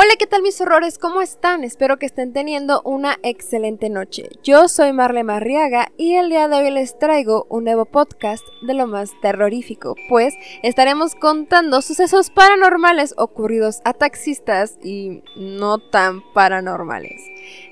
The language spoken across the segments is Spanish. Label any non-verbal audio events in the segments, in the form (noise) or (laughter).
Hola, ¿qué tal mis horrores? ¿Cómo están? Espero que estén teniendo una excelente noche. Yo soy Marle Marriaga y el día de hoy les traigo un nuevo podcast de lo más terrorífico, pues estaremos contando sucesos paranormales ocurridos a taxistas y no tan paranormales.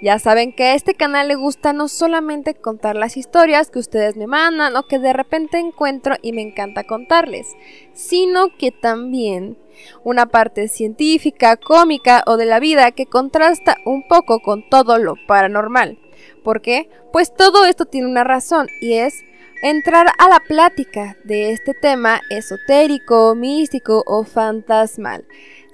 Ya saben que a este canal le gusta no solamente contar las historias que ustedes me mandan o que de repente encuentro y me encanta contarles, sino que también una parte científica, cómica o de la vida que contrasta un poco con todo lo paranormal. ¿Por qué? Pues todo esto tiene una razón y es entrar a la plática de este tema esotérico, místico o fantasmal.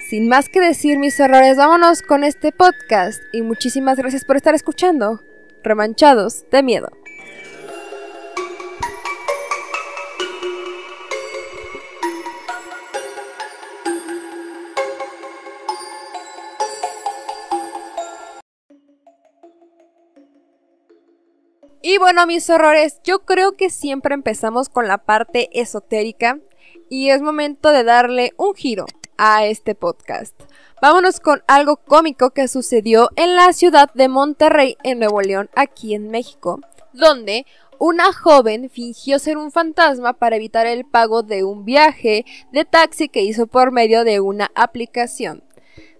Sin más que decir mis errores, vámonos con este podcast y muchísimas gracias por estar escuchando. Remanchados de miedo. Y bueno, mis horrores, yo creo que siempre empezamos con la parte esotérica y es momento de darle un giro a este podcast. Vámonos con algo cómico que sucedió en la ciudad de Monterrey, en Nuevo León, aquí en México, donde una joven fingió ser un fantasma para evitar el pago de un viaje de taxi que hizo por medio de una aplicación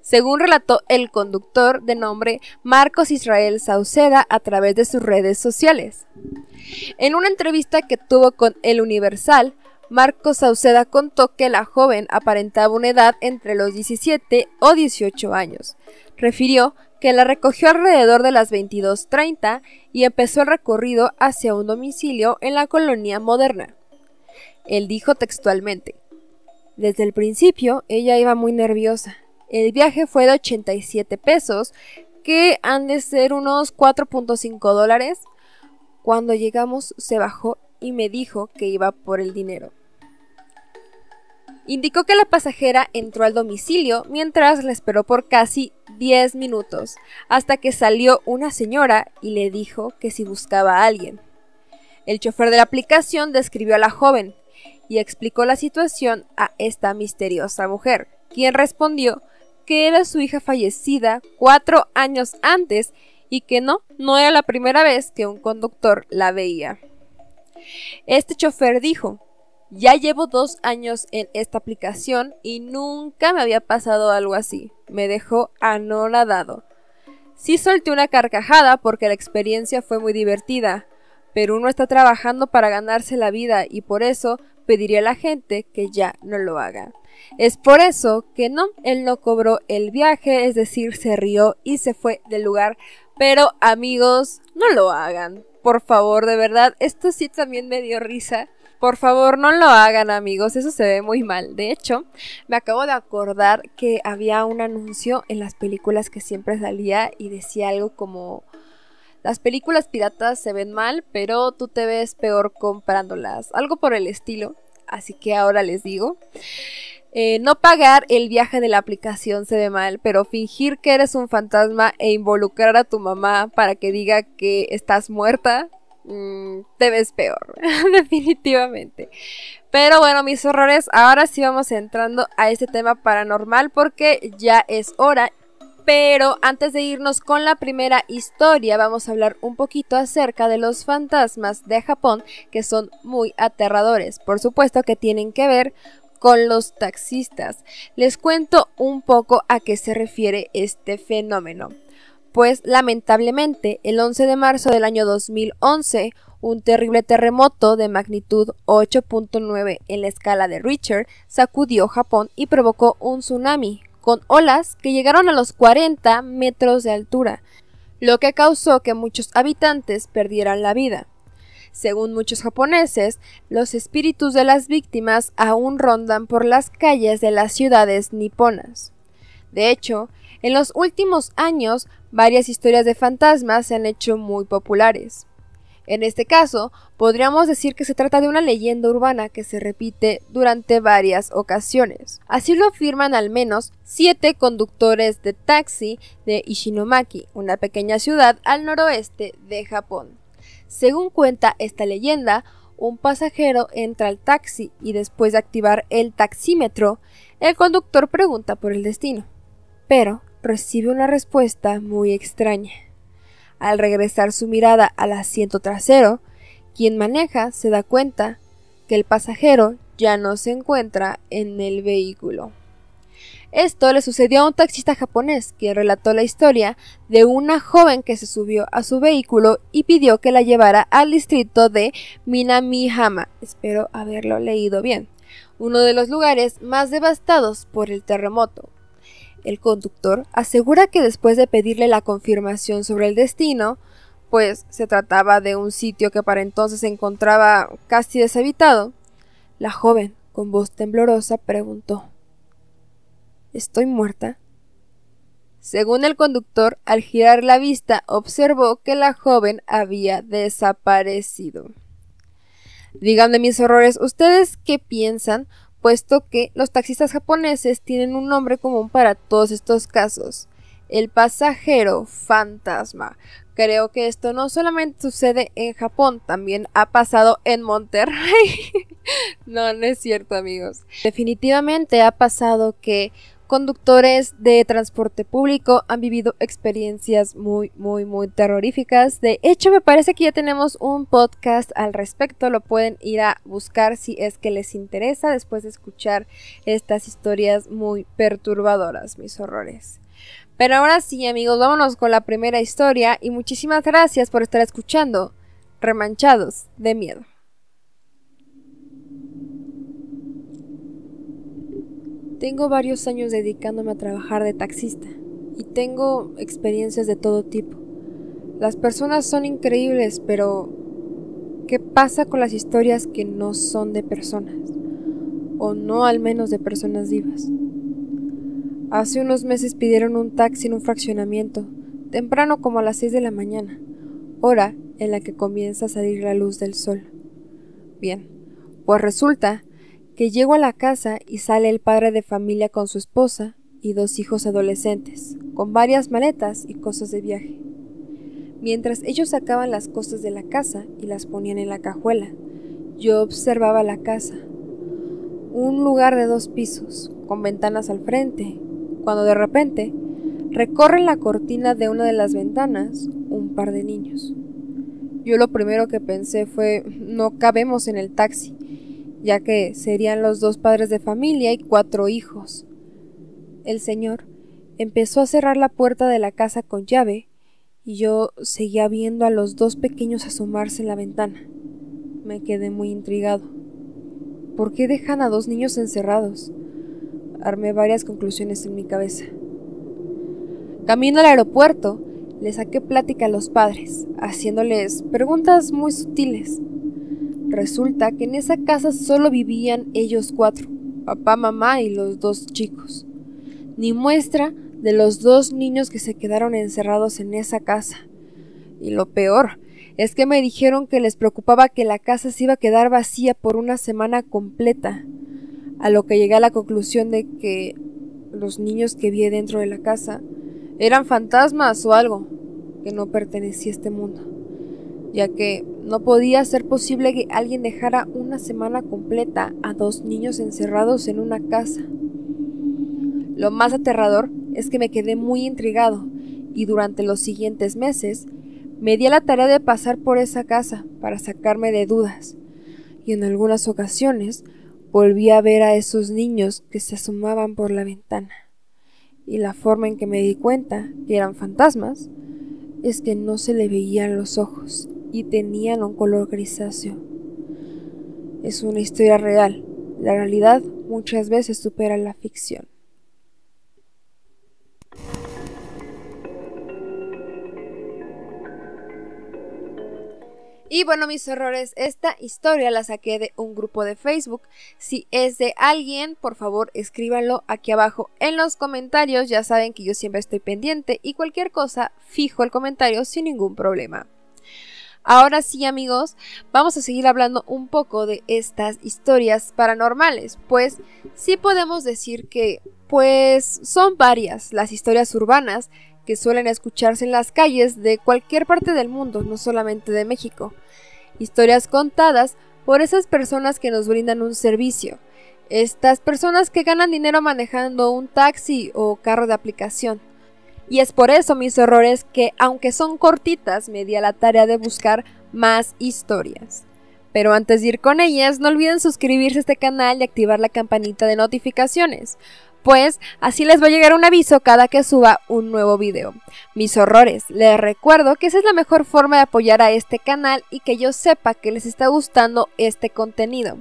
según relató el conductor de nombre Marcos Israel Sauceda a través de sus redes sociales. En una entrevista que tuvo con El Universal, Marcos Sauceda contó que la joven aparentaba una edad entre los 17 o 18 años. Refirió que la recogió alrededor de las 22.30 y empezó el recorrido hacia un domicilio en la colonia moderna. Él dijo textualmente, Desde el principio ella iba muy nerviosa, el viaje fue de 87 pesos, que han de ser unos 4.5 dólares. Cuando llegamos se bajó y me dijo que iba por el dinero. Indicó que la pasajera entró al domicilio mientras la esperó por casi 10 minutos, hasta que salió una señora y le dijo que si buscaba a alguien. El chofer de la aplicación describió a la joven y explicó la situación a esta misteriosa mujer, quien respondió que era su hija fallecida cuatro años antes y que no, no era la primera vez que un conductor la veía. Este chofer dijo, ya llevo dos años en esta aplicación y nunca me había pasado algo así. Me dejó anonadado. Sí solté una carcajada porque la experiencia fue muy divertida, pero uno está trabajando para ganarse la vida y por eso pediría a la gente que ya no lo haga. Es por eso que no, él no cobró el viaje, es decir, se rió y se fue del lugar. Pero amigos, no lo hagan. Por favor, de verdad, esto sí también me dio risa. Por favor, no lo hagan, amigos, eso se ve muy mal. De hecho, me acabo de acordar que había un anuncio en las películas que siempre salía y decía algo como las películas piratas se ven mal, pero tú te ves peor comprándolas. Algo por el estilo. Así que ahora les digo. Eh, no pagar el viaje de la aplicación se ve mal, pero fingir que eres un fantasma e involucrar a tu mamá para que diga que estás muerta, mm, te ves peor, (laughs) definitivamente. Pero bueno, mis horrores, ahora sí vamos entrando a este tema paranormal porque ya es hora. Pero antes de irnos con la primera historia, vamos a hablar un poquito acerca de los fantasmas de Japón que son muy aterradores. Por supuesto que tienen que ver con los taxistas. Les cuento un poco a qué se refiere este fenómeno. Pues lamentablemente, el 11 de marzo del año 2011, un terrible terremoto de magnitud 8.9 en la escala de Richter sacudió Japón y provocó un tsunami, con olas que llegaron a los 40 metros de altura, lo que causó que muchos habitantes perdieran la vida. Según muchos japoneses, los espíritus de las víctimas aún rondan por las calles de las ciudades niponas. De hecho, en los últimos años, varias historias de fantasmas se han hecho muy populares. En este caso, podríamos decir que se trata de una leyenda urbana que se repite durante varias ocasiones. Así lo afirman al menos siete conductores de taxi de Ishinomaki, una pequeña ciudad al noroeste de Japón. Según cuenta esta leyenda, un pasajero entra al taxi y después de activar el taxímetro, el conductor pregunta por el destino. Pero recibe una respuesta muy extraña. Al regresar su mirada al asiento trasero, quien maneja se da cuenta que el pasajero ya no se encuentra en el vehículo. Esto le sucedió a un taxista japonés, quien relató la historia de una joven que se subió a su vehículo y pidió que la llevara al distrito de Minamihama. Espero haberlo leído bien. Uno de los lugares más devastados por el terremoto. El conductor asegura que después de pedirle la confirmación sobre el destino, pues se trataba de un sitio que para entonces se encontraba casi deshabitado, la joven, con voz temblorosa, preguntó ¿Estoy muerta? Según el conductor, al girar la vista observó que la joven había desaparecido. Díganme mis horrores, ¿ustedes qué piensan? Puesto que los taxistas japoneses tienen un nombre común para todos estos casos. El pasajero fantasma. Creo que esto no solamente sucede en Japón, también ha pasado en Monterrey. (laughs) no, no es cierto amigos. Definitivamente ha pasado que conductores de transporte público han vivido experiencias muy, muy, muy terroríficas. De hecho, me parece que ya tenemos un podcast al respecto. Lo pueden ir a buscar si es que les interesa después de escuchar estas historias muy perturbadoras, mis horrores. Pero ahora sí, amigos, vámonos con la primera historia y muchísimas gracias por estar escuchando. Remanchados de miedo. Tengo varios años dedicándome a trabajar de taxista y tengo experiencias de todo tipo. Las personas son increíbles, pero ¿qué pasa con las historias que no son de personas? O no al menos de personas vivas. Hace unos meses pidieron un taxi en un fraccionamiento, temprano como a las 6 de la mañana, hora en la que comienza a salir la luz del sol. Bien, pues resulta que llego a la casa y sale el padre de familia con su esposa y dos hijos adolescentes, con varias maletas y cosas de viaje. Mientras ellos sacaban las cosas de la casa y las ponían en la cajuela, yo observaba la casa. Un lugar de dos pisos, con ventanas al frente, cuando de repente recorren la cortina de una de las ventanas un par de niños. Yo lo primero que pensé fue no cabemos en el taxi ya que serían los dos padres de familia y cuatro hijos. El señor empezó a cerrar la puerta de la casa con llave y yo seguía viendo a los dos pequeños asomarse en la ventana. Me quedé muy intrigado. ¿Por qué dejan a dos niños encerrados? Armé varias conclusiones en mi cabeza. Camino al aeropuerto, le saqué plática a los padres, haciéndoles preguntas muy sutiles. Resulta que en esa casa solo vivían ellos cuatro, papá, mamá y los dos chicos. Ni muestra de los dos niños que se quedaron encerrados en esa casa. Y lo peor es que me dijeron que les preocupaba que la casa se iba a quedar vacía por una semana completa, a lo que llegué a la conclusión de que los niños que vi dentro de la casa eran fantasmas o algo que no pertenecía a este mundo, ya que no podía ser posible que alguien dejara una semana completa a dos niños encerrados en una casa. Lo más aterrador es que me quedé muy intrigado y durante los siguientes meses me di a la tarea de pasar por esa casa para sacarme de dudas y en algunas ocasiones volví a ver a esos niños que se asomaban por la ventana. Y la forma en que me di cuenta que eran fantasmas es que no se le veían los ojos y tenían un color grisáceo. Es una historia real. La realidad muchas veces supera la ficción. Y bueno, mis errores, esta historia la saqué de un grupo de Facebook. Si es de alguien, por favor escríbanlo aquí abajo en los comentarios. Ya saben que yo siempre estoy pendiente y cualquier cosa fijo el comentario sin ningún problema. Ahora sí amigos, vamos a seguir hablando un poco de estas historias paranormales, pues sí podemos decir que pues son varias las historias urbanas que suelen escucharse en las calles de cualquier parte del mundo, no solamente de México. Historias contadas por esas personas que nos brindan un servicio. Estas personas que ganan dinero manejando un taxi o carro de aplicación. Y es por eso mis horrores que, aunque son cortitas, me di a la tarea de buscar más historias. Pero antes de ir con ellas, no olviden suscribirse a este canal y activar la campanita de notificaciones, pues así les va a llegar un aviso cada que suba un nuevo video. Mis horrores, les recuerdo que esa es la mejor forma de apoyar a este canal y que yo sepa que les está gustando este contenido.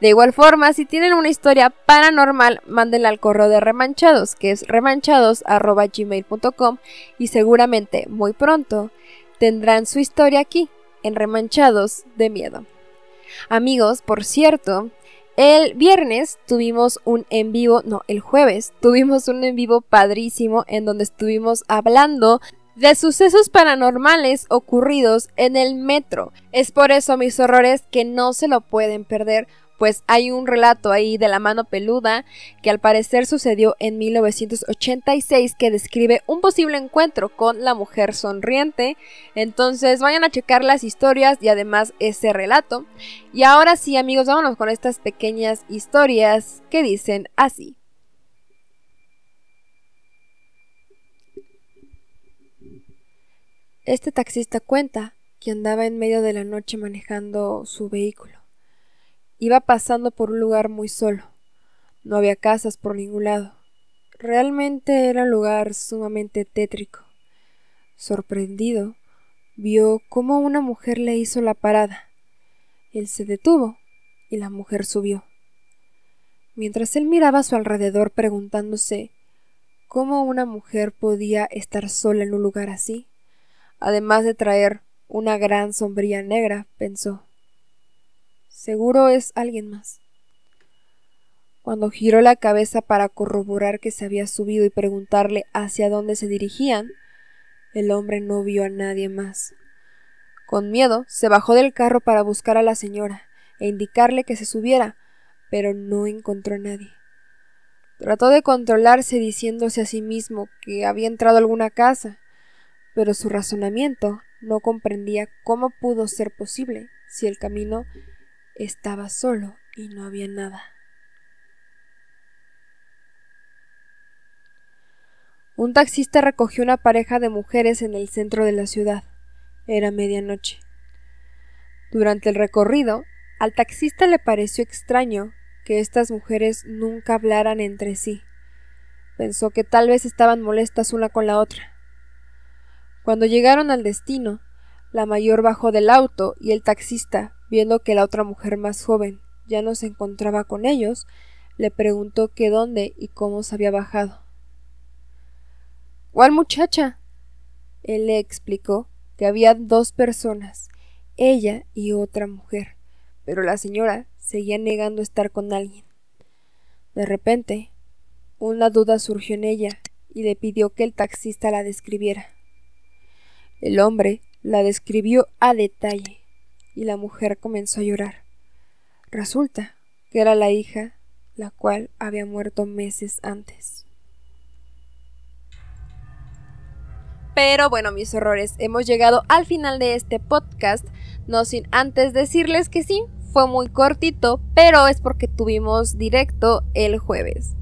De igual forma, si tienen una historia paranormal, mándenla al correo de remanchados, que es remanchados.gmail.com y seguramente muy pronto tendrán su historia aquí, en Remanchados de Miedo. Amigos, por cierto, el viernes tuvimos un en vivo, no, el jueves tuvimos un en vivo padrísimo en donde estuvimos hablando de sucesos paranormales ocurridos en el metro. Es por eso, mis horrores, que no se lo pueden perder pues hay un relato ahí de la mano peluda que al parecer sucedió en 1986 que describe un posible encuentro con la mujer sonriente. Entonces vayan a checar las historias y además ese relato. Y ahora sí amigos, vámonos con estas pequeñas historias que dicen así. Este taxista cuenta que andaba en medio de la noche manejando su vehículo Iba pasando por un lugar muy solo. No había casas por ningún lado. Realmente era un lugar sumamente tétrico. Sorprendido, vio cómo una mujer le hizo la parada. Él se detuvo y la mujer subió. Mientras él miraba a su alrededor preguntándose cómo una mujer podía estar sola en un lugar así, además de traer una gran sombría negra, pensó. Seguro es alguien más. Cuando giró la cabeza para corroborar que se había subido y preguntarle hacia dónde se dirigían, el hombre no vio a nadie más. Con miedo, se bajó del carro para buscar a la señora e indicarle que se subiera, pero no encontró a nadie. Trató de controlarse diciéndose a sí mismo que había entrado a alguna casa, pero su razonamiento no comprendía cómo pudo ser posible si el camino estaba solo y no había nada. Un taxista recogió una pareja de mujeres en el centro de la ciudad. Era medianoche. Durante el recorrido, al taxista le pareció extraño que estas mujeres nunca hablaran entre sí. Pensó que tal vez estaban molestas una con la otra. Cuando llegaron al destino, la mayor bajó del auto y el taxista, Viendo que la otra mujer más joven ya no se encontraba con ellos, le preguntó que dónde y cómo se había bajado. ¿Cuál muchacha? Él le explicó que había dos personas, ella y otra mujer, pero la señora seguía negando estar con alguien. De repente, una duda surgió en ella y le pidió que el taxista la describiera. El hombre la describió a detalle y la mujer comenzó a llorar. Resulta que era la hija la cual había muerto meses antes. Pero bueno, mis horrores, hemos llegado al final de este podcast, no sin antes decirles que sí, fue muy cortito, pero es porque tuvimos directo el jueves.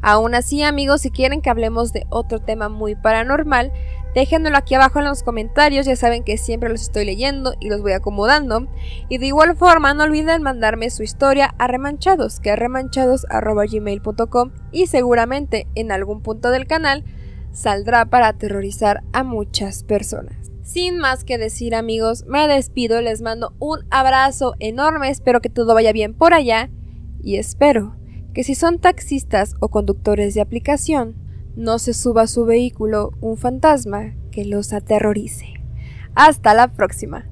Aún así, amigos, si quieren que hablemos de otro tema muy paranormal, Déjenmelo aquí abajo en los comentarios, ya saben que siempre los estoy leyendo y los voy acomodando. Y de igual forma, no olviden mandarme su historia a remanchados, que es remanchados.gmail.com y seguramente en algún punto del canal saldrá para aterrorizar a muchas personas. Sin más que decir amigos, me despido, les mando un abrazo enorme, espero que todo vaya bien por allá y espero que si son taxistas o conductores de aplicación, no se suba a su vehículo un fantasma que los aterrorice. Hasta la próxima.